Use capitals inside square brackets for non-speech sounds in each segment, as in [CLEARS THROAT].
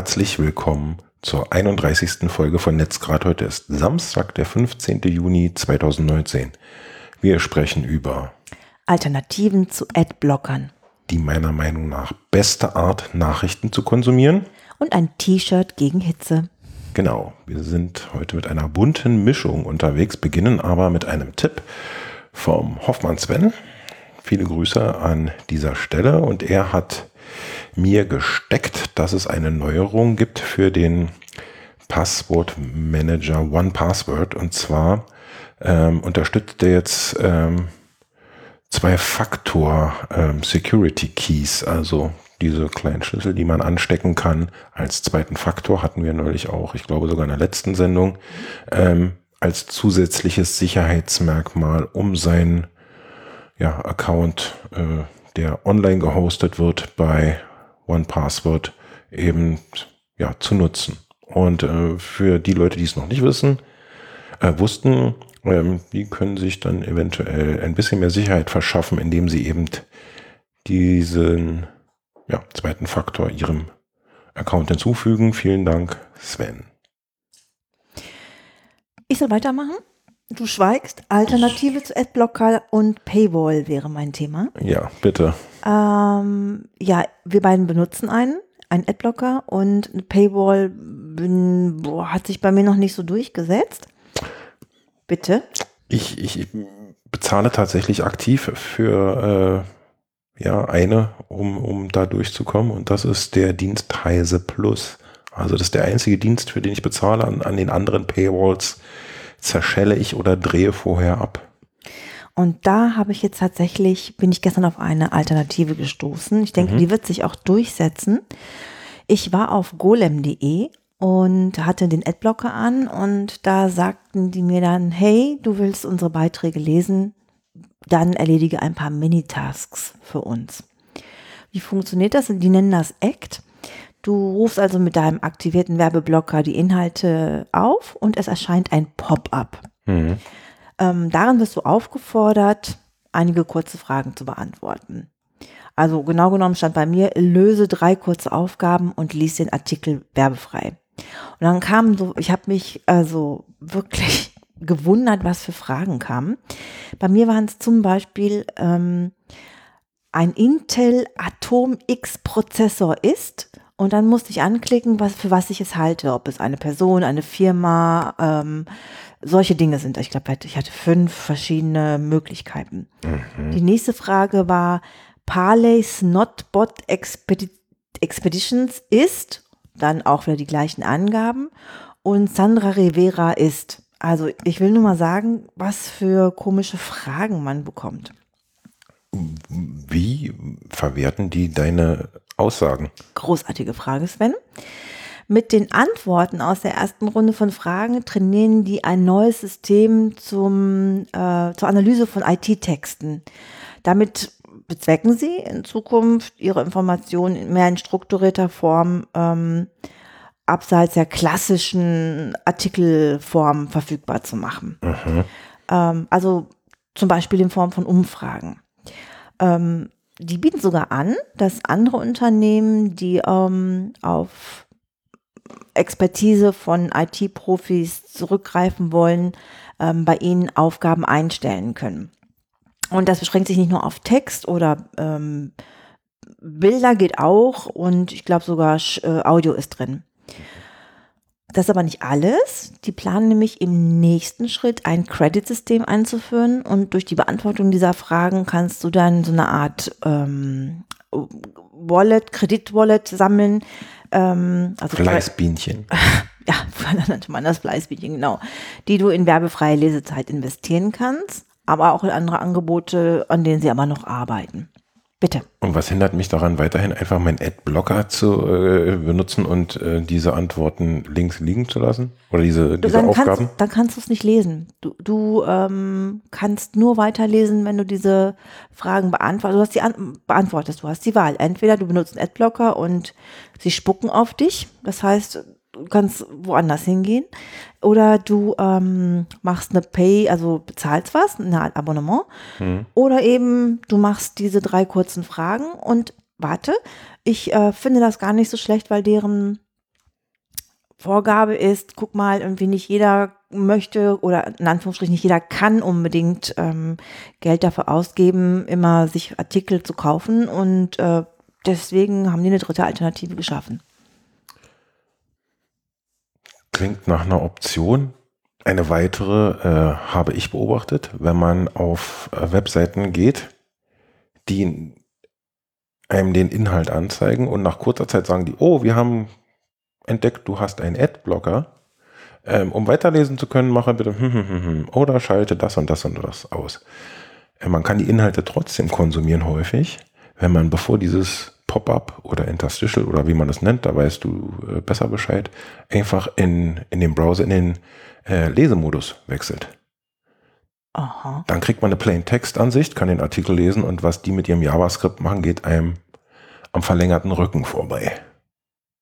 Herzlich willkommen zur 31. Folge von Netzgrad. Heute ist Samstag, der 15. Juni 2019. Wir sprechen über Alternativen zu Adblockern die meiner Meinung nach beste Art, Nachrichten zu konsumieren. und ein T-Shirt gegen Hitze. Genau, wir sind heute mit einer bunten Mischung unterwegs, beginnen aber mit einem Tipp vom Hoffmann Sven. Viele Grüße an dieser Stelle und er hat mir gesteckt, dass es eine Neuerung gibt für den Passwortmanager One Password und zwar ähm, unterstützt er jetzt ähm, zwei-Faktor ähm, Security Keys, also diese kleinen Schlüssel, die man anstecken kann. Als zweiten Faktor hatten wir neulich auch, ich glaube sogar in der letzten Sendung, ähm, als zusätzliches Sicherheitsmerkmal, um sein ja, Account, äh, der online gehostet wird bei OnePassword, eben ja, zu nutzen. Und äh, für die Leute, die es noch nicht wissen, äh, wussten, ähm, die können sich dann eventuell ein bisschen mehr Sicherheit verschaffen, indem sie eben diesen ja, zweiten Faktor ihrem Account hinzufügen. Vielen Dank, Sven. Ich soll weitermachen? Du schweigst. Alternative zu Adblocker und Paywall wäre mein Thema. Ja, bitte. Ähm, ja, wir beiden benutzen einen, einen Adblocker und eine Paywall bin, boah, hat sich bei mir noch nicht so durchgesetzt. Bitte? Ich, ich bezahle tatsächlich aktiv für äh, ja, eine, um, um da durchzukommen. Und das ist der Dienst Heise Plus. Also das ist der einzige Dienst, für den ich bezahle. An, an den anderen Paywalls zerschelle ich oder drehe vorher ab. Und da habe ich jetzt tatsächlich, bin ich gestern auf eine Alternative gestoßen. Ich denke, Mhm. die wird sich auch durchsetzen. Ich war auf golem.de und hatte den Adblocker an und da sagten die mir dann, hey, du willst unsere Beiträge lesen, dann erledige ein paar Minitasks für uns. Wie funktioniert das? Die nennen das ACT. Du rufst also mit deinem aktivierten Werbeblocker die Inhalte auf und es erscheint ein Pop-up. Mhm. Ähm, darin wirst du aufgefordert, einige kurze Fragen zu beantworten. Also genau genommen stand bei mir, löse drei kurze Aufgaben und lies den Artikel werbefrei. Und dann kam so, ich habe mich also wirklich [LAUGHS] gewundert, was für Fragen kamen. Bei mir waren es zum Beispiel ähm, ein Intel Atom X Prozessor ist. Und dann musste ich anklicken, was, für was ich es halte. Ob es eine Person, eine Firma, ähm, solche Dinge sind. Ich glaube, ich hatte fünf verschiedene Möglichkeiten. Die nächste Frage war, Parley Snotbot Expedi Expeditions ist, dann auch wieder die gleichen Angaben. Und Sandra Rivera ist. Also ich will nur mal sagen, was für komische Fragen man bekommt. Wie verwerten die deine Aussagen? Großartige Frage, Sven. Mit den Antworten aus der ersten Runde von Fragen trainieren die ein neues System zum, äh, zur Analyse von IT-Texten. Damit bezwecken sie in Zukunft ihre Informationen mehr in strukturierter Form ähm, abseits der klassischen Artikelform verfügbar zu machen. Ähm, also zum Beispiel in Form von Umfragen. Ähm, die bieten sogar an, dass andere Unternehmen, die ähm, auf Expertise von IT-Profis zurückgreifen wollen, ähm, bei ihnen Aufgaben einstellen können. Und das beschränkt sich nicht nur auf Text oder ähm, Bilder geht auch und ich glaube sogar äh, Audio ist drin. Das ist aber nicht alles. Die planen nämlich im nächsten Schritt ein Credit-System einzuführen und durch die Beantwortung dieser Fragen kannst du dann so eine Art ähm, Wallet, Kredit-Wallet sammeln. Ähm, also Fleißbienchen. [LAUGHS] ja, [LAUGHS] früher nannte man das Fleißbienchen, genau, die du in werbefreie Lesezeit investieren kannst, aber auch in andere Angebote, an denen sie aber noch arbeiten. Bitte. Und was hindert mich daran, weiterhin einfach meinen Adblocker zu äh, benutzen und äh, diese Antworten links liegen zu lassen? Oder diese, diese dann Aufgaben? kannst, dann kannst du es nicht lesen. Du, du ähm, kannst nur weiterlesen, wenn du diese Fragen beantwortest. Du hast die an beantwortest, du hast die Wahl. Entweder du benutzt einen Adblocker und sie spucken auf dich. Das heißt, du kannst woanders hingehen. Oder du ähm, machst eine Pay, also bezahlst was, eine Art Abonnement. Oder eben du machst diese drei kurzen Fragen und warte, ich äh, finde das gar nicht so schlecht, weil deren Vorgabe ist, guck mal, irgendwie nicht jeder möchte oder in Anführungsstrichen nicht jeder kann unbedingt ähm, Geld dafür ausgeben, immer sich Artikel zu kaufen und äh, deswegen haben die eine dritte Alternative geschaffen. Klingt nach einer Option. Eine weitere äh, habe ich beobachtet, wenn man auf äh, Webseiten geht, die einem den Inhalt anzeigen und nach kurzer Zeit sagen die, oh, wir haben entdeckt, du hast einen Adblocker. Ähm, um weiterlesen zu können, mache bitte hm, hm, hm, oder schalte das und das und das aus. Äh, man kann die Inhalte trotzdem konsumieren häufig, wenn man bevor dieses Pop-up oder Interstitial oder wie man das nennt, da weißt du äh, besser Bescheid, einfach in, in den Browser, in den äh, Lesemodus wechselt. Aha. Dann kriegt man eine Plain-Text-Ansicht, kann den Artikel lesen und was die mit ihrem JavaScript machen, geht einem am verlängerten Rücken vorbei.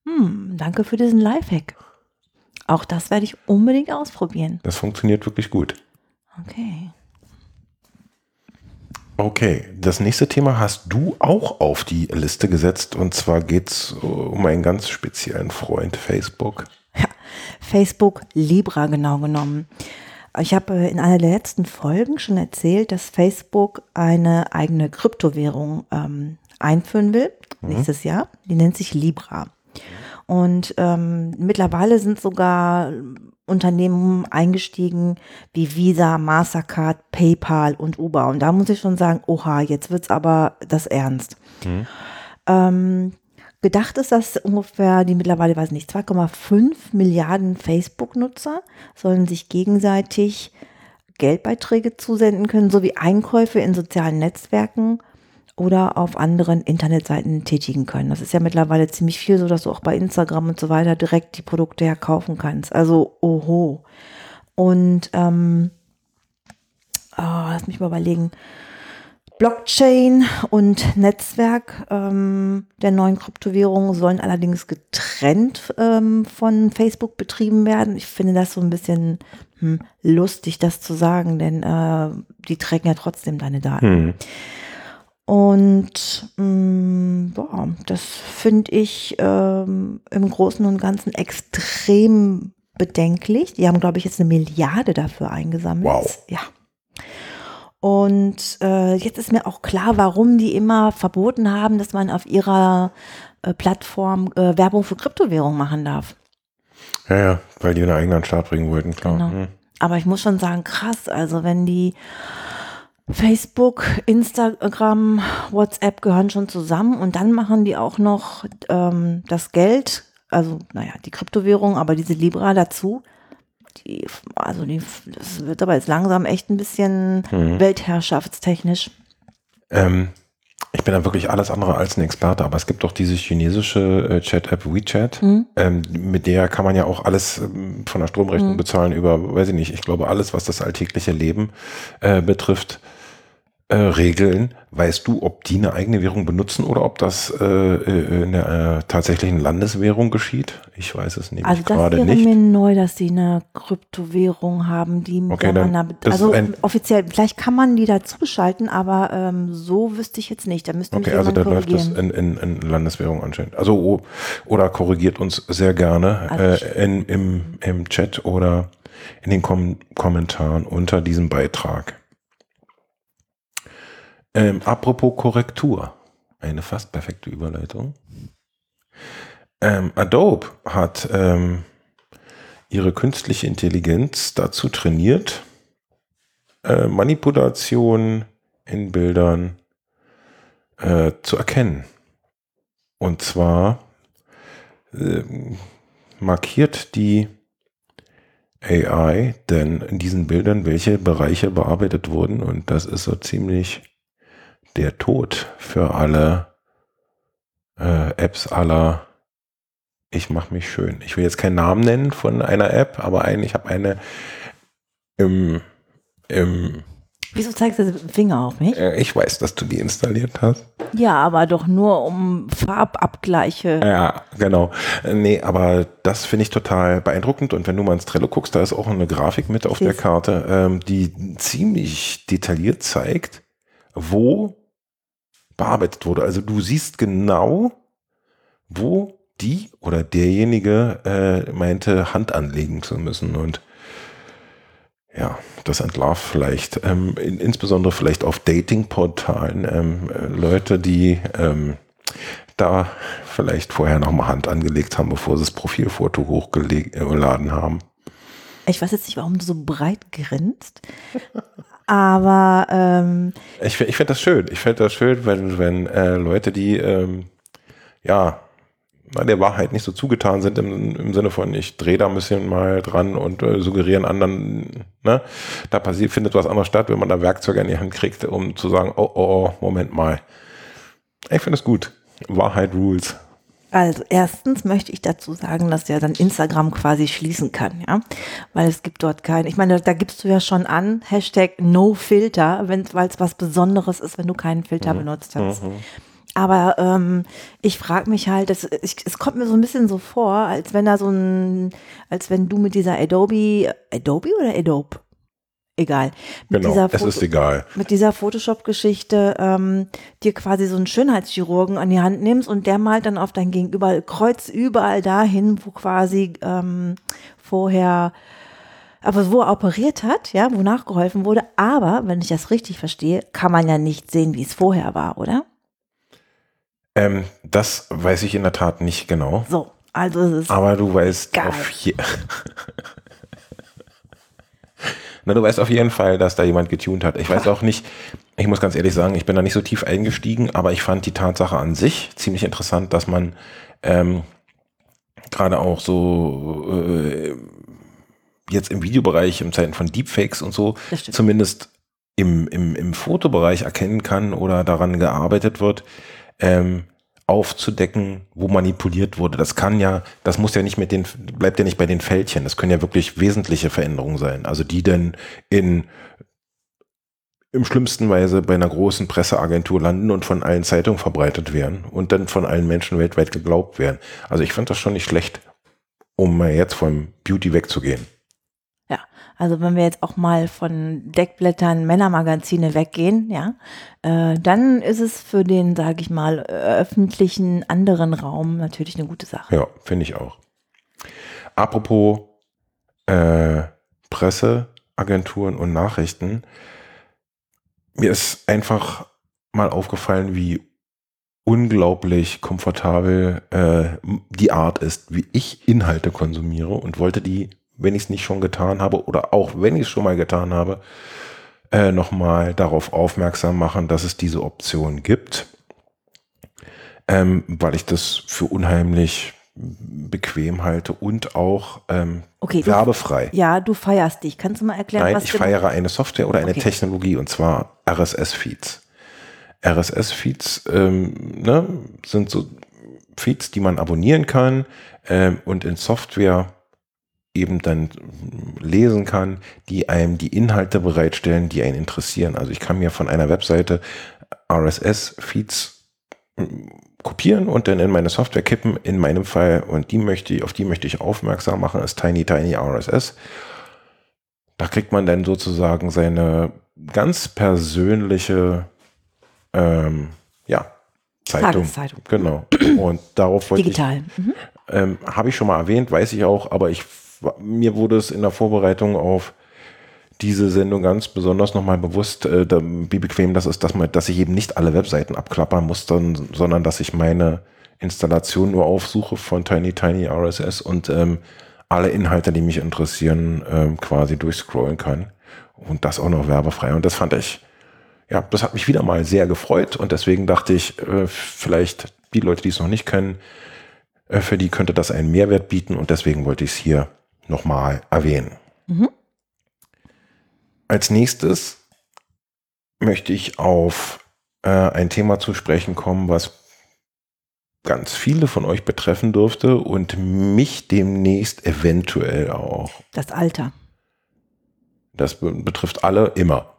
Hm, danke für diesen Lifehack. Auch das werde ich unbedingt ausprobieren. Das funktioniert wirklich gut. Okay. Okay, das nächste Thema hast du auch auf die Liste gesetzt und zwar geht es um einen ganz speziellen Freund, Facebook. Ja, Facebook Libra genau genommen. Ich habe äh, in einer der letzten Folgen schon erzählt, dass Facebook eine eigene Kryptowährung ähm, einführen will, mhm. nächstes Jahr. Die nennt sich Libra. Und ähm, mittlerweile sind sogar Unternehmen eingestiegen wie Visa, Mastercard, PayPal und Uber. Und da muss ich schon sagen, oha, jetzt wird's aber das ernst. Mhm. Ähm, gedacht ist, dass ungefähr die mittlerweile, weiß nicht, 2,5 Milliarden Facebook-Nutzer sollen sich gegenseitig Geldbeiträge zusenden können, sowie Einkäufe in sozialen Netzwerken oder auf anderen Internetseiten tätigen können. Das ist ja mittlerweile ziemlich viel so, dass du auch bei Instagram und so weiter direkt die Produkte ja kaufen kannst. Also, oho. Und ähm, oh, lass mich mal überlegen. Blockchain und Netzwerk ähm, der neuen Kryptowährungen sollen allerdings getrennt ähm, von Facebook betrieben werden. Ich finde das so ein bisschen hm, lustig, das zu sagen, denn äh, die tracken ja trotzdem deine Daten. Hm. Und mh, mm, boah, das finde ich ähm, im Großen und Ganzen extrem bedenklich. Die haben, glaube ich, jetzt eine Milliarde dafür eingesammelt. Wow. Ja. Und äh, jetzt ist mir auch klar, warum die immer verboten haben, dass man auf ihrer äh, Plattform äh, Werbung für Kryptowährung machen darf. Ja, ja, weil die einen eigenen Start bringen wollten, klar. Genau. Mhm. Aber ich muss schon sagen, krass, also wenn die Facebook, Instagram, WhatsApp gehören schon zusammen und dann machen die auch noch ähm, das Geld, also naja, die Kryptowährung, aber diese Libra dazu. Die, also die, das wird aber jetzt langsam echt ein bisschen mhm. weltherrschaftstechnisch. Ähm, ich bin da wirklich alles andere als ein Experte, aber es gibt doch diese chinesische äh, Chat-App WeChat, mhm. ähm, mit der kann man ja auch alles ähm, von der Stromrechnung mhm. bezahlen über, weiß ich nicht, ich glaube alles, was das alltägliche Leben äh, betrifft äh, Regeln. Weißt du, ob die eine eigene Währung benutzen oder ob das äh, äh in der äh, tatsächlichen Landeswährung geschieht? Ich weiß es nämlich also gerade nicht. Also das wäre mir neu, dass sie eine Kryptowährung haben, die okay, dann, also offiziell, vielleicht kann man die dazuschalten, aber ähm, so wüsste ich jetzt nicht. Da müsste okay, also dann läuft das in, in, in Landeswährung anscheinend. Also oh, oder korrigiert uns sehr gerne also äh, in, im, im Chat oder in den Kom Kommentaren unter diesem Beitrag. Ähm, apropos Korrektur. Eine fast perfekte Überleitung. Ähm, Adobe hat ähm, ihre künstliche Intelligenz dazu trainiert, äh, Manipulation in Bildern äh, zu erkennen. Und zwar äh, markiert die AI denn in diesen Bildern, welche Bereiche bearbeitet wurden. Und das ist so ziemlich der Tod für alle äh, Apps aller ich mache mich schön. Ich will jetzt keinen Namen nennen von einer App, aber ein, ich habe eine im, im Wieso zeigst du den Finger auf mich? Äh, ich weiß, dass du die installiert hast. Ja, aber doch nur um Farbabgleiche. Ja, genau. Nee, aber das finde ich total beeindruckend. Und wenn du mal ins Trello guckst, da ist auch eine Grafik mit auf das der Karte, ähm, die ziemlich detailliert zeigt, wo bearbeitet wurde. Also du siehst genau, wo die oder derjenige äh, meinte, Hand anlegen zu müssen. Und ja, das entlarvt vielleicht, ähm, in, insbesondere vielleicht auf Datingportalen, ähm, äh, Leute, die ähm, da vielleicht vorher nochmal Hand angelegt haben, bevor sie das Profilfoto hochgeladen haben. Ich weiß jetzt nicht, warum du so breit grinst, aber ähm, ich, ich finde das schön. Ich finde das schön, wenn, wenn äh, Leute, die ähm, ja der Wahrheit nicht so zugetan sind im, im Sinne von, ich drehe da ein bisschen mal dran und äh, suggerieren anderen, ne, da passiert, findet was anderes statt, wenn man da Werkzeuge in die Hand kriegt, um zu sagen, oh, oh, oh Moment mal. Ich finde es gut. Wahrheit rules. Also erstens möchte ich dazu sagen, dass der dann Instagram quasi schließen kann, ja, weil es gibt dort kein, ich meine, da gibst du ja schon an, Hashtag No Filter, weil es was Besonderes ist, wenn du keinen Filter mhm. benutzt hast. Mhm. Aber ähm, ich frage mich halt, es, ich, es kommt mir so ein bisschen so vor, als wenn da so ein, als wenn du mit dieser Adobe, Adobe oder Adobe? Egal. Mit genau, dieser Foto, es ist egal. Mit dieser Photoshop-Geschichte ähm, dir quasi so einen Schönheitschirurgen an die Hand nimmst und der malt dann auf dein Gegenüber, kreuz überall dahin, wo quasi ähm, vorher aber wo er operiert hat, ja, wo nachgeholfen wurde. Aber, wenn ich das richtig verstehe, kann man ja nicht sehen, wie es vorher war, oder? Ähm, das weiß ich in der Tat nicht genau. So, also es ist. Aber du weißt auf je [LAUGHS] Na, du weißt auf jeden Fall, dass da jemand getuned hat. Ich weiß [LAUGHS] auch nicht, ich muss ganz ehrlich sagen, ich bin da nicht so tief eingestiegen, aber ich fand die Tatsache an sich ziemlich interessant, dass man ähm, gerade auch so äh, jetzt im Videobereich, im Zeiten von Deepfakes und so, zumindest im, im, im Fotobereich erkennen kann oder daran gearbeitet wird, ähm, aufzudecken, wo manipuliert wurde. Das kann ja, das muss ja nicht mit den, bleibt ja nicht bei den Fältchen. Das können ja wirklich wesentliche Veränderungen sein. Also die denn in im schlimmsten Weise bei einer großen Presseagentur landen und von allen Zeitungen verbreitet werden und dann von allen Menschen weltweit geglaubt werden. Also ich fand das schon nicht schlecht, um mal jetzt vom Beauty wegzugehen. Also wenn wir jetzt auch mal von Deckblättern Männermagazine weggehen, ja, äh, dann ist es für den, sage ich mal, öffentlichen anderen Raum natürlich eine gute Sache. Ja, finde ich auch. Apropos äh, Presseagenturen und Nachrichten, mir ist einfach mal aufgefallen, wie unglaublich komfortabel äh, die Art ist, wie ich Inhalte konsumiere und wollte die wenn ich es nicht schon getan habe oder auch wenn ich es schon mal getan habe, äh, nochmal darauf aufmerksam machen, dass es diese Option gibt, ähm, weil ich das für unheimlich bequem halte und auch ähm, okay, werbefrei. Du, ja, du feierst dich. Kannst du mal erklären, Nein, was ich feiere eine Software oder eine okay. Technologie und zwar RSS-Feeds. RSS-Feeds ähm, ne, sind so Feeds, die man abonnieren kann ähm, und in Software eben dann lesen kann, die einem die Inhalte bereitstellen, die einen interessieren. Also ich kann mir von einer Webseite RSS-Feeds hm, kopieren und dann in meine Software kippen, in meinem Fall, und die möchte, auf die möchte ich aufmerksam machen, ist Tiny Tiny RSS. Da kriegt man dann sozusagen seine ganz persönliche ähm, ja, Zeitung. Tageszeitung. Genau. Und darauf wollte Digital. ich. Mhm. Ähm, Habe ich schon mal erwähnt, weiß ich auch, aber ich mir wurde es in der Vorbereitung auf diese Sendung ganz besonders nochmal bewusst, äh, wie bequem das ist, dass, man, dass ich eben nicht alle Webseiten abklappern muss, dann, sondern dass ich meine Installation nur aufsuche von Tiny Tiny RSS und ähm, alle Inhalte, die mich interessieren, ähm, quasi durchscrollen kann. Und das auch noch werbefrei. Und das fand ich, ja, das hat mich wieder mal sehr gefreut. Und deswegen dachte ich, äh, vielleicht die Leute, die es noch nicht kennen, äh, für die könnte das einen Mehrwert bieten. Und deswegen wollte ich es hier nochmal erwähnen. Mhm. Als nächstes möchte ich auf äh, ein Thema zu sprechen kommen, was ganz viele von euch betreffen dürfte und mich demnächst eventuell auch. Das Alter. Das betrifft alle immer.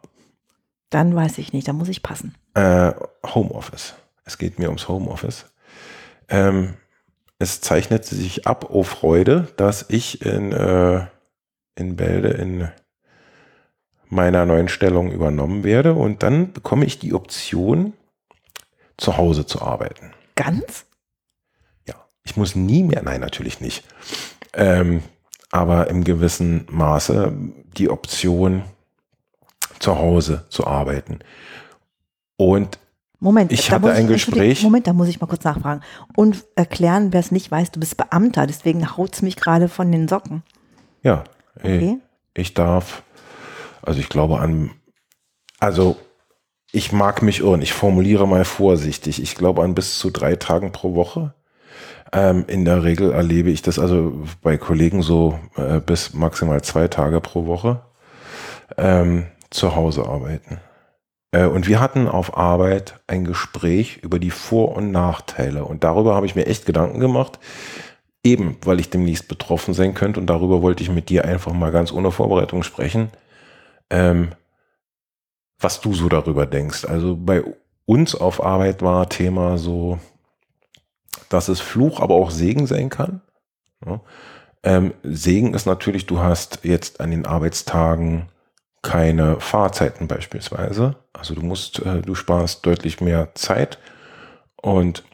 Dann weiß ich nicht, da muss ich passen. Äh, Homeoffice. Es geht mir ums Homeoffice. Ähm, es zeichnet sich ab, oh Freude, dass ich in, äh, in Bälde in meiner neuen Stellung übernommen werde und dann bekomme ich die Option, zu Hause zu arbeiten. Ganz? Ja. ich muss nie mehr, nein, natürlich nicht. Ähm, aber im gewissen Maße die Option, zu Hause zu arbeiten. Und Moment, Ich da hatte muss ein Entschuldigung, Gespräch- Moment, da muss ich mal kurz nachfragen. Und erklären, wer es nicht weiß, du bist Beamter, deswegen haut es mich gerade von den Socken. ja, Okay. ich, ich darf, also ich glaube an, also ich mag mich irren, ich formuliere mal vorsichtig, ich glaube an bis zu drei Tagen pro Woche. Ähm, in der Regel erlebe ich das also bei Kollegen so äh, bis maximal zwei Tage pro Woche ähm, zu Hause arbeiten. Äh, und wir hatten auf Arbeit ein Gespräch über die Vor- und Nachteile. Und darüber habe ich mir echt Gedanken gemacht, eben weil ich demnächst betroffen sein könnte. Und darüber wollte ich mit dir einfach mal ganz ohne Vorbereitung sprechen, ähm, was du so darüber denkst. Also bei uns auf Arbeit war Thema so, dass es Fluch, aber auch Segen sein kann. Ja. Ähm, Segen ist natürlich, du hast jetzt an den Arbeitstagen keine Fahrzeiten beispielsweise. Also du musst, äh, du sparst deutlich mehr Zeit und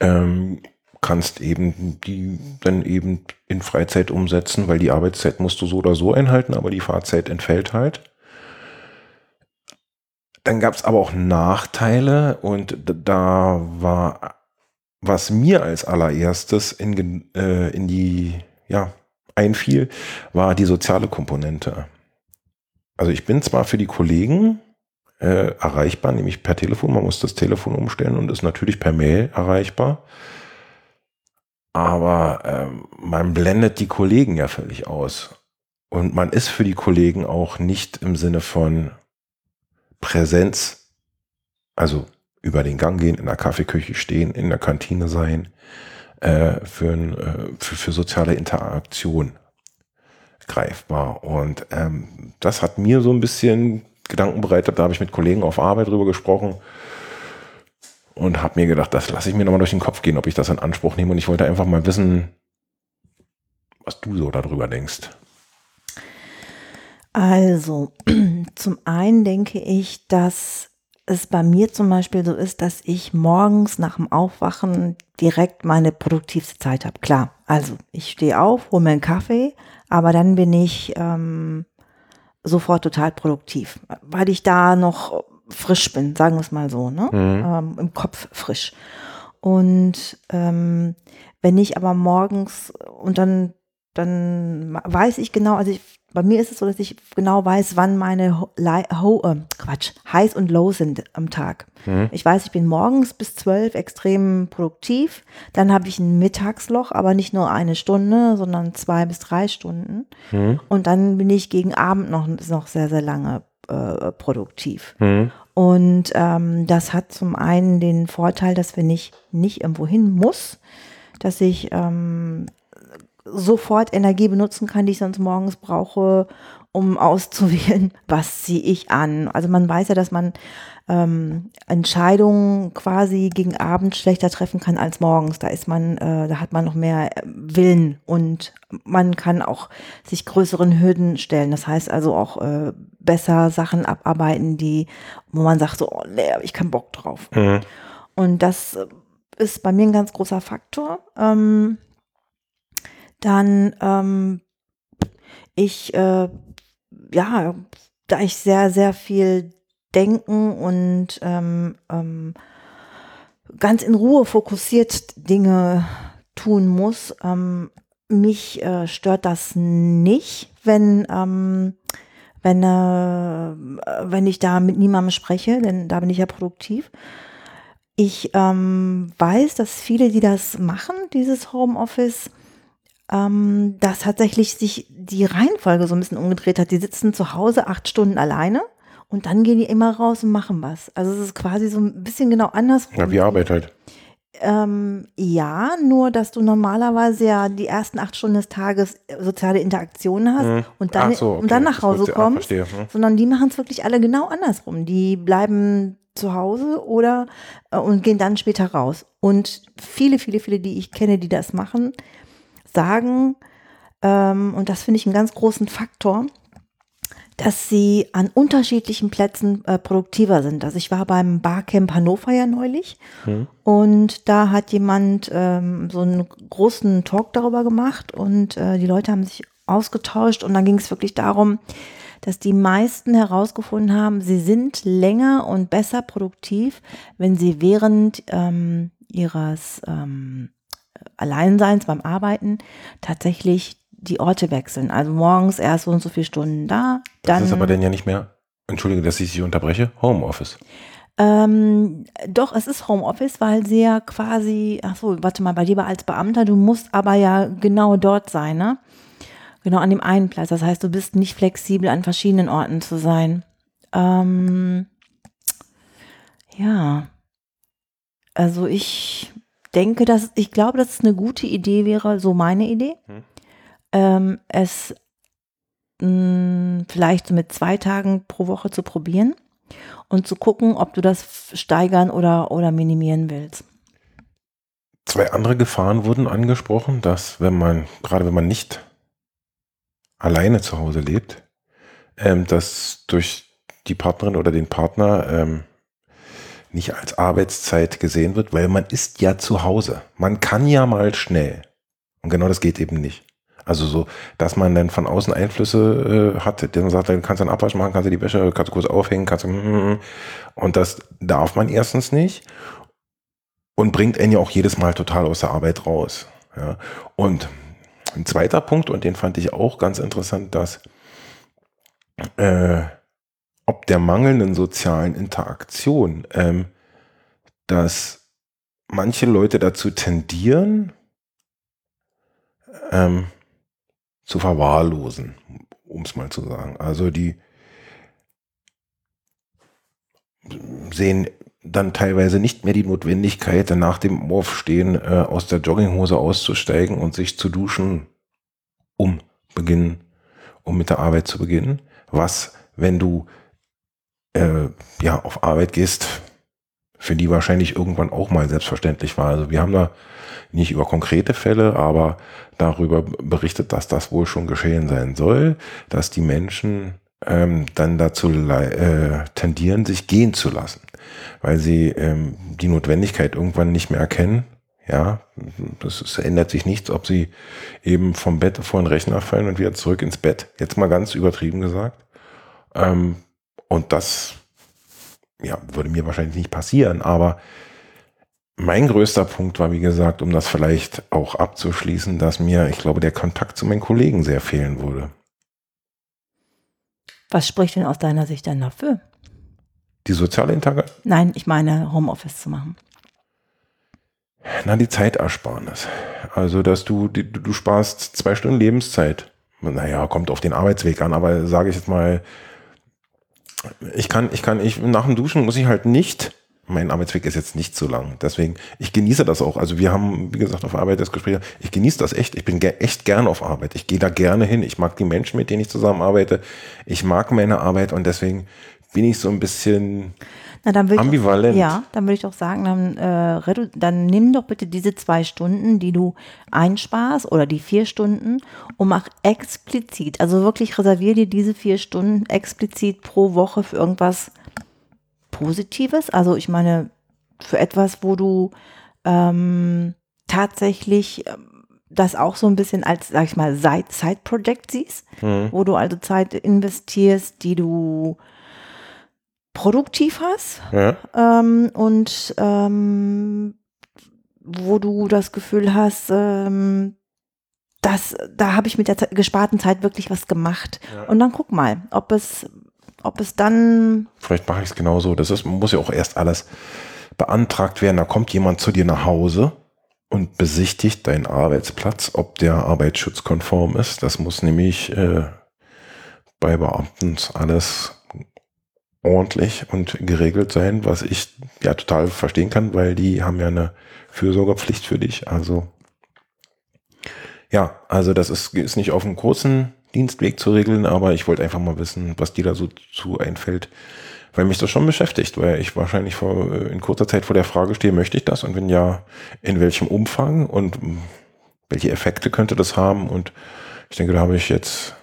ähm, kannst eben die dann eben in Freizeit umsetzen, weil die Arbeitszeit musst du so oder so einhalten, aber die Fahrzeit entfällt halt. Dann gab es aber auch Nachteile und da war, was mir als allererstes in, äh, in die, ja, einfiel, war die soziale Komponente. Also ich bin zwar für die Kollegen äh, erreichbar, nämlich per Telefon, man muss das Telefon umstellen und ist natürlich per Mail erreichbar. Aber ähm, man blendet die Kollegen ja völlig aus. Und man ist für die Kollegen auch nicht im Sinne von Präsenz, also über den Gang gehen, in der Kaffeeküche stehen, in der Kantine sein, äh, für, ein, äh, für, für soziale Interaktion greifbar. Und ähm, das hat mir so ein bisschen Gedanken bereitet. Da habe ich mit Kollegen auf Arbeit drüber gesprochen und habe mir gedacht, das lasse ich mir nochmal durch den Kopf gehen, ob ich das in Anspruch nehme. Und ich wollte einfach mal wissen, was du so darüber denkst. Also, [CLEARS THROAT] zum einen denke ich, dass es bei mir zum Beispiel so ist, dass ich morgens nach dem Aufwachen direkt meine produktivste Zeit habe. Klar, also ich stehe auf, hole mir einen Kaffee, aber dann bin ich ähm, sofort total produktiv, weil ich da noch frisch bin, sagen wir es mal so, ne? Ähm, im Kopf frisch. Und ähm, wenn ich aber morgens und dann, dann weiß ich genau, also ich, bei mir ist es so, dass ich genau weiß, wann meine Ho, Ho, äh, Quatsch, Highs und Lows sind am Tag. Ich weiß, ich bin morgens bis zwölf extrem produktiv. Dann habe ich ein Mittagsloch, aber nicht nur eine Stunde, sondern zwei bis drei Stunden. Und dann bin ich gegen Abend noch, noch sehr, sehr lange äh, produktiv. Und ähm, das hat zum einen den Vorteil, dass wenn ich nicht irgendwo hin muss, dass ich ähm, sofort Energie benutzen kann, die ich sonst morgens brauche, um [LAUGHS] auszuwählen, was ziehe ich an. Also man weiß ja, dass man ähm, Entscheidungen quasi gegen Abend schlechter treffen kann als morgens. Da ist man, äh, da hat man noch mehr äh, Willen und man kann auch sich größeren Hürden stellen. Das heißt also auch äh, besser Sachen abarbeiten, die, wo man sagt so, oh nee, ich keinen Bock drauf. Und das äh, ist bei mir ein ganz großer Faktor. Ähm, dann ähm, ich, äh, ja, da ich sehr, sehr viel denken und ähm, ähm, ganz in Ruhe fokussiert Dinge tun muss, ähm, mich äh, stört das nicht, wenn, ähm, wenn, äh, wenn ich da mit niemandem spreche, denn da bin ich ja produktiv. Ich ähm, weiß, dass viele, die das machen, dieses Homeoffice, ähm, dass tatsächlich sich die Reihenfolge so ein bisschen umgedreht hat. Die sitzen zu Hause acht Stunden alleine und dann gehen die immer raus und machen was. Also es ist quasi so ein bisschen genau andersrum. Ja, wie Arbeit halt. Ähm, ja, nur dass du normalerweise ja die ersten acht Stunden des Tages soziale Interaktionen hast und dann, so, und dann okay. nach Hause kommst, verstehe, hm. sondern die machen es wirklich alle genau andersrum. Die bleiben zu Hause oder äh, und gehen dann später raus. Und viele, viele, viele, die ich kenne, die das machen, sagen, ähm, und das finde ich einen ganz großen Faktor, dass sie an unterschiedlichen Plätzen äh, produktiver sind. Also ich war beim Barcamp Hannover ja neulich Hm. und da hat jemand ähm, so einen großen Talk darüber gemacht und äh, die Leute haben sich ausgetauscht und dann ging es wirklich darum, dass die meisten herausgefunden haben, sie sind länger und besser produktiv, wenn sie während ähm, ihres ähm, Alleinseins beim Arbeiten tatsächlich die Orte wechseln. Also morgens erst so und so viele Stunden da, dann Das ist aber dann ja nicht mehr, entschuldige, dass ich Sie unterbreche, Homeoffice. Ähm, doch, es ist Homeoffice, weil sie ja quasi, ach so, warte mal, bei dir war als Beamter, du musst aber ja genau dort sein, ne? Genau an dem einen Platz. Das heißt, du bist nicht flexibel, an verschiedenen Orten zu sein. Ähm, ja. Also ich denke, dass, ich glaube, dass es eine gute Idee wäre, so meine Idee, Hm. ähm, es mh, vielleicht so mit zwei Tagen pro Woche zu probieren und zu gucken, ob du das steigern oder, oder minimieren willst. Zwei andere Gefahren wurden angesprochen, dass wenn man, gerade wenn man nicht alleine zu Hause lebt, ähm, dass durch die Partnerin oder den Partner ähm, nicht als Arbeitszeit gesehen wird, weil man ist ja zu Hause. Man kann ja mal schnell. Und genau das geht eben nicht. Also so, dass man dann von außen Einflüsse äh, hat, der man sagt, dann kannst du einen Abwasch machen, kannst du die Wäsche, kannst du kurz aufhängen, kannst du mm, und das darf man erstens nicht und bringt einen ja auch jedes Mal total aus der Arbeit raus. Ja. Und ein zweiter Punkt, und den fand ich auch ganz interessant, dass äh, der mangelnden sozialen Interaktion, ähm, dass manche Leute dazu tendieren, ähm, zu verwahrlosen, um es mal zu sagen. Also die sehen dann teilweise nicht mehr die Notwendigkeit, nach dem Aufstehen äh, aus der Jogginghose auszusteigen und sich zu duschen, um beginnen, um mit der Arbeit zu beginnen. Was, wenn du äh, ja auf Arbeit gehst, für die wahrscheinlich irgendwann auch mal selbstverständlich war. Also wir haben da nicht über konkrete Fälle, aber darüber berichtet, dass das wohl schon geschehen sein soll, dass die Menschen ähm, dann dazu äh, tendieren, sich gehen zu lassen, weil sie ähm, die Notwendigkeit irgendwann nicht mehr erkennen. Ja, das es ändert sich nichts, ob sie eben vom Bett vor den Rechner fallen und wieder zurück ins Bett. Jetzt mal ganz übertrieben gesagt. Ähm, und das ja, würde mir wahrscheinlich nicht passieren, aber mein größter Punkt war, wie gesagt, um das vielleicht auch abzuschließen, dass mir, ich glaube, der Kontakt zu meinen Kollegen sehr fehlen würde. Was spricht denn aus deiner Sicht dann dafür? Die soziale Integration? Nein, ich meine Homeoffice zu machen. Na, die Zeitersparnis. Also, dass du, du, du sparst zwei Stunden Lebenszeit. Naja, kommt auf den Arbeitsweg an, aber sage ich jetzt mal, ich kann, ich kann, ich, nach dem Duschen muss ich halt nicht, mein Arbeitsweg ist jetzt nicht so lang, deswegen, ich genieße das auch. Also wir haben, wie gesagt, auf Arbeit das Gespräch, ich genieße das echt, ich bin ge echt gern auf Arbeit, ich gehe da gerne hin, ich mag die Menschen, mit denen ich zusammenarbeite, ich mag meine Arbeit und deswegen bin ich so ein bisschen Na, dann will ambivalent. Ich ja, dann würde ich doch sagen, dann, äh, dann nimm doch bitte diese zwei Stunden, die du einsparst oder die vier Stunden und mach explizit, also wirklich reservier dir diese vier Stunden explizit pro Woche für irgendwas Positives. Also ich meine, für etwas, wo du ähm, tatsächlich ähm, das auch so ein bisschen als, sag ich mal, Side- Side-Project siehst, Mhm. wo du also Zeit investierst, die du produktiv hast Ja, ähm, und ähm, wo du das Gefühl hast, ähm, dass, da habe ich mit der Zeit, gesparten Zeit wirklich was gemacht. Ja. Und dann guck mal, ob es, ob es dann, vielleicht mache ich es genauso. Das ist, muss ja auch erst alles beantragt werden. Da kommt jemand zu dir nach Hause und besichtigt deinen Arbeitsplatz, ob der arbeitsschutzkonform ist. Das muss nämlich äh, bei Beamten alles ordentlich und geregelt sein, was ich ja total verstehen kann, weil die haben ja eine Fürsorgepflicht für dich. Also ja, also das ist, ist nicht auf einem kurzen Dienstweg zu regeln, aber ich wollte einfach mal wissen, was dir da so zu einfällt, weil mich das schon beschäftigt, weil ich wahrscheinlich vor, äh, in kurzer Zeit vor der Frage stehe, möchte ich das? Und wenn ja, in welchem Umfang? Und mh, welche Effekte könnte das haben? Und ich denke, da habe ich jetzt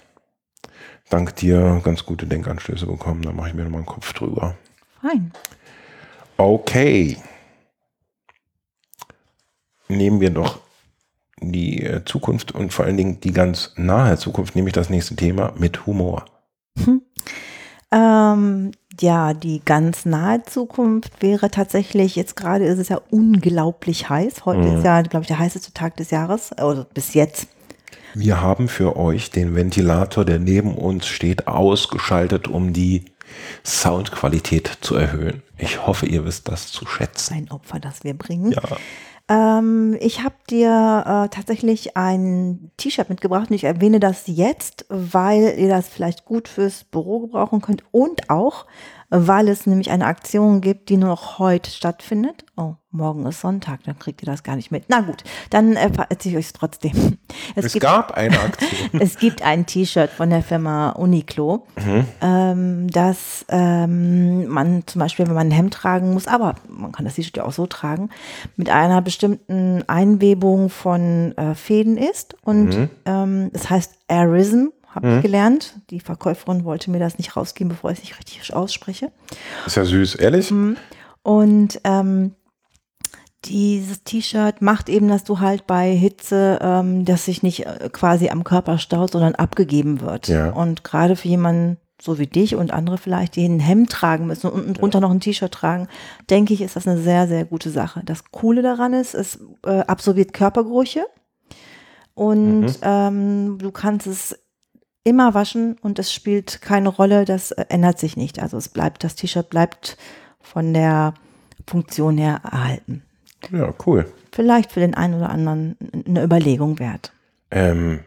dank dir ganz gute Denkanstöße bekommen. Da mache ich mir nochmal einen Kopf drüber. Fein. Okay. Nehmen wir doch die äh, Zukunft und vor allen Dingen die ganz nahe Zukunft, nämlich das nächste Thema mit Humor. Ähm, ja, die ganz nahe Zukunft wäre tatsächlich, jetzt gerade ist es ja unglaublich heiß. Heute Mhm. ist ja, glaube ich, der heißeste Tag des Jahres, oder bis jetzt. Wir haben für euch den Ventilator, der neben uns steht, ausgeschaltet, um die Soundqualität zu erhöhen. Ich hoffe, ihr wisst das zu schätzen. Ein Opfer, das wir bringen. Ja. Ähm, ich habe dir äh, tatsächlich ein T-Shirt mitgebracht und ich erwähne das jetzt, weil ihr das vielleicht gut fürs Büro gebrauchen könnt und auch, weil es nämlich eine Aktion gibt, die nur noch heute stattfindet. Oh, morgen ist Sonntag, dann kriegt ihr das gar nicht mit. Na gut, dann äh, erzähle ich euch trotzdem. [LAUGHS] Es gab eine Aktion. [LAUGHS] Es gibt ein T-Shirt von der Firma Uniqlo, Mhm. ähm, das ähm, man zum Beispiel, wenn man ein Hemd tragen muss, aber man kann das T-Shirt ja auch so tragen, mit einer bestimmten Einwebung von äh, Fäden ist. Und Mhm. ähm, es heißt Airism, habe ich gelernt. Die Verkäuferin wollte mir das nicht rausgeben, bevor ich es nicht richtig ausspreche. Ist ja süß, ehrlich? Und ähm, dieses T-Shirt macht eben, dass du halt bei Hitze, ähm, dass sich nicht äh, quasi am Körper staut, sondern abgegeben wird. Ja. Und gerade für jemanden so wie dich und andere vielleicht, die ein Hemd tragen müssen und unten drunter noch ein T-Shirt tragen, denke ich, ist das eine sehr, sehr gute Sache. Das Coole daran ist, es äh, absorbiert Körpergerüche und ähm, du kannst es immer waschen und es spielt keine Rolle, das äh, ändert sich nicht. Also es bleibt, das T-Shirt bleibt von der Funktion her erhalten. Ja, cool. Vielleicht für den einen oder anderen eine Überlegung wert. Ähm,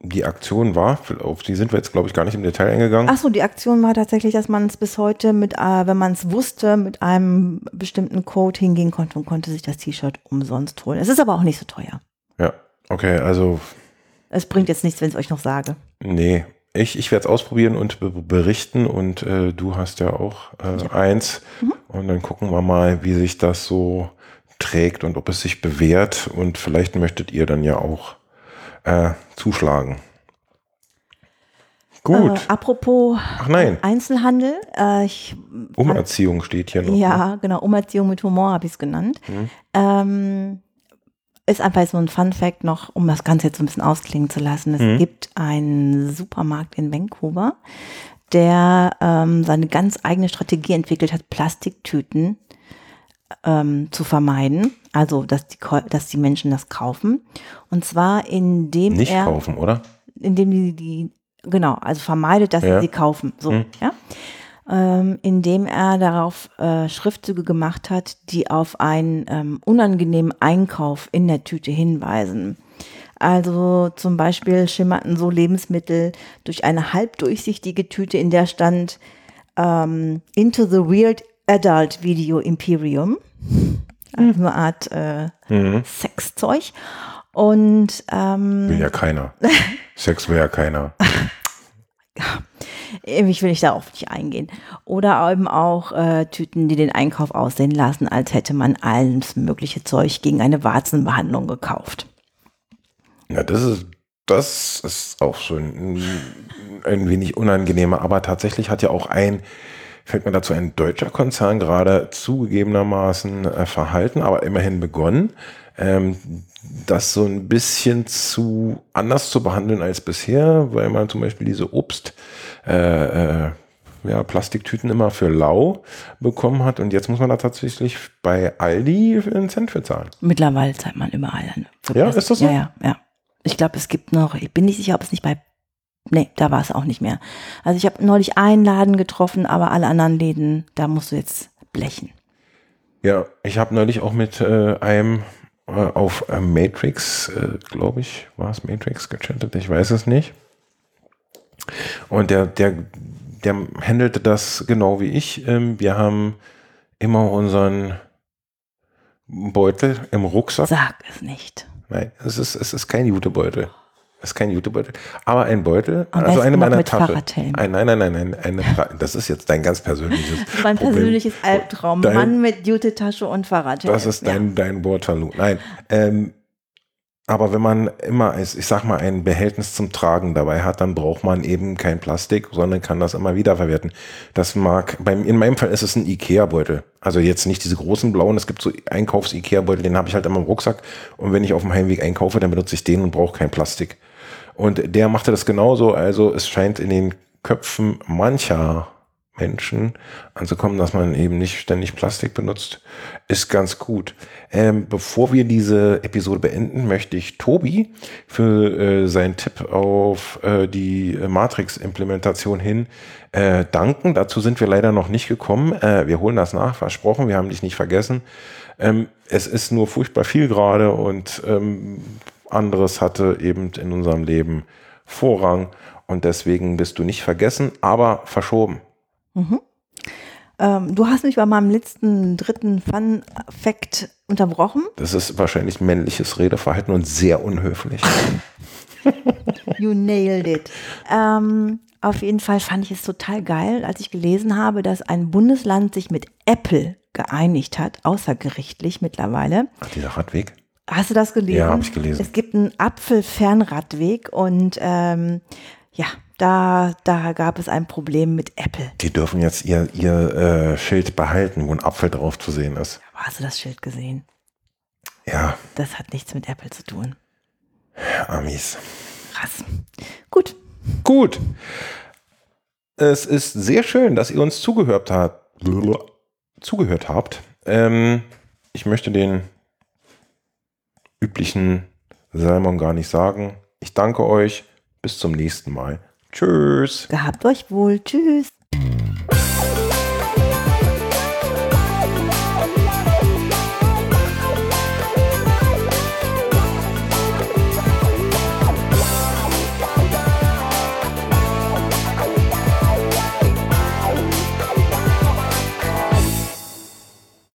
die Aktion war, auf die sind wir jetzt, glaube ich, gar nicht im Detail eingegangen. Achso, die Aktion war tatsächlich, dass man es bis heute mit, äh, wenn man es wusste, mit einem bestimmten Code hingehen konnte und konnte sich das T-Shirt umsonst holen. Es ist aber auch nicht so teuer. Ja, okay, also, Es bringt jetzt nichts, wenn ich es euch noch sage. nee. Ich, ich werde es ausprobieren und be berichten und äh, du hast ja auch äh, eins. Und dann gucken wir mal, wie sich das so trägt und ob es sich bewährt. Und vielleicht möchtet ihr dann ja auch äh, zuschlagen. Gut. Äh, apropos Ach nein, Einzelhandel, äh, ich Umerziehung steht hier noch. ne? Ja, genau. Umerziehung mit Humor habe ich es genannt. Ähm, ist einfach so ein Fun Fact noch, um das Ganze jetzt so ein bisschen ausklingen zu lassen. Es gibt einen Supermarkt in Vancouver, der ähm, seine ganz eigene Strategie entwickelt hat, Plastiktüten ähm, zu vermeiden. Also, dass die, dass die Menschen das kaufen. Und zwar indem Nicht er kaufen, oder? indem die, die genau, also vermeidet, dass Ja. sie sie kaufen. So, ja. Ähm, indem er darauf äh, Schriftzüge gemacht hat, die auf einen ähm, unangenehmen Einkauf in der Tüte hinweisen. Also zum Beispiel schimmerten so Lebensmittel durch eine halbdurchsichtige Tüte, in der stand ähm, Into the Weird Adult Video Imperium. Also eine Art äh, Sexzeug. Und ähm, Will ja keiner. Sex will ja keiner. [LAUGHS] Ich will nicht darauf nicht eingehen. Oder eben auch äh, Tüten, die den Einkauf aussehen lassen, als hätte man alles mögliche Zeug gegen eine Warzenbehandlung gekauft. Ja, das ist, das ist auch ein, ein wenig unangenehmer, aber tatsächlich hat ja auch ein, fällt mir dazu ein deutscher Konzern gerade zugegebenermaßen äh, verhalten, aber immerhin begonnen, ähm, das so ein bisschen zu anders zu behandeln als bisher, weil man zum Beispiel diese Obst, äh, äh, ja, Plastiktüten immer für lau bekommen hat und jetzt muss man da tatsächlich bei Aldi einen Cent für zahlen. Mittlerweile zahlt man überall. Eine. Ja, ist das so? Ja, ja, ja. Ich glaube, es gibt noch, ich bin nicht sicher, ob es nicht bei, nee, da war es auch nicht mehr. Also ich habe neulich einen Laden getroffen, aber alle anderen Läden, da musst du jetzt blechen. Ja, ich habe neulich auch mit äh, einem auf äh, Matrix, äh, glaube ich, war es Matrix gechattet, ich weiß es nicht. Und der, der, der handelte das genau wie ich. Ähm, wir haben immer unseren Beutel im Rucksack. Sag es nicht. Nein, es ist, es ist kein Jutebeutel. Es ist kein Jutebeutel. Aber ein Beutel, Am also eine meiner Tasche. Fahrradhelm. Ein, nein, nein, nein, nein, eine, das ist jetzt dein ganz persönliches [LAUGHS] Mein Problem. persönliches Albtraum. Dein- Mann mit Jute-Tasche und Fahrrad. Das ist dein, dein Waterloo. Nein, ähm, Aber wenn man immer, ich sag mal, ein Behältnis zum Tragen dabei hat, dann braucht man eben kein Plastik, sondern kann das immer wiederverwerten. Das mag, beim, in meinem Fall ist es ein Ikea-Beutel. Also jetzt nicht diese großen blauen, es gibt so Einkaufs-Ikea-Beutel, den habe ich halt immer im Rucksack. Und wenn ich auf dem Heimweg einkaufe, dann benutze ich den und brauche kein Plastik. Und der machte das genauso. Also es scheint in den Köpfen mancher Menschen anzukommen, dass man eben nicht ständig Plastik benutzt, ist ganz gut. Ähm, bevor wir diese Episode beenden, möchte ich Tobi für äh, seinen Tipp auf äh, die Matrix-Implementation hin äh, danken. Dazu sind wir leider noch nicht gekommen. Äh, wir holen das nach, versprochen, wir haben dich nicht vergessen. Ähm, es ist nur furchtbar viel gerade und ähm, anderes hatte eben in unserem Leben Vorrang und deswegen bist du nicht vergessen, aber verschoben. Mhm. Ähm, du hast mich bei meinem letzten dritten Fun-Fact unterbrochen. Das ist wahrscheinlich männliches Redeverhalten und sehr unhöflich. [LAUGHS] you nailed it. Ähm, auf jeden Fall fand ich es total geil, als ich gelesen habe, dass ein Bundesland sich mit Apple geeinigt hat, außergerichtlich mittlerweile. Ach, dieser Radweg? Hast du das gelesen? Ja, habe ich gelesen. Es gibt einen Apfelfernradweg und ähm, ja, da, da gab es ein Problem mit Apple. Die dürfen jetzt ihr, ihr äh, Schild behalten, wo ein Apfel drauf zu sehen ist. Hast du das Schild gesehen? Ja. Das hat nichts mit Apple zu tun. Amis. Krass. Gut. Gut. Es ist sehr schön, dass ihr uns zugehört habt. Zugehört habt. Ähm, ich möchte den üblichen Salmon gar nicht sagen. Ich danke euch. Bis zum nächsten Mal. Tschüss. Gehabt euch wohl. Tschüss.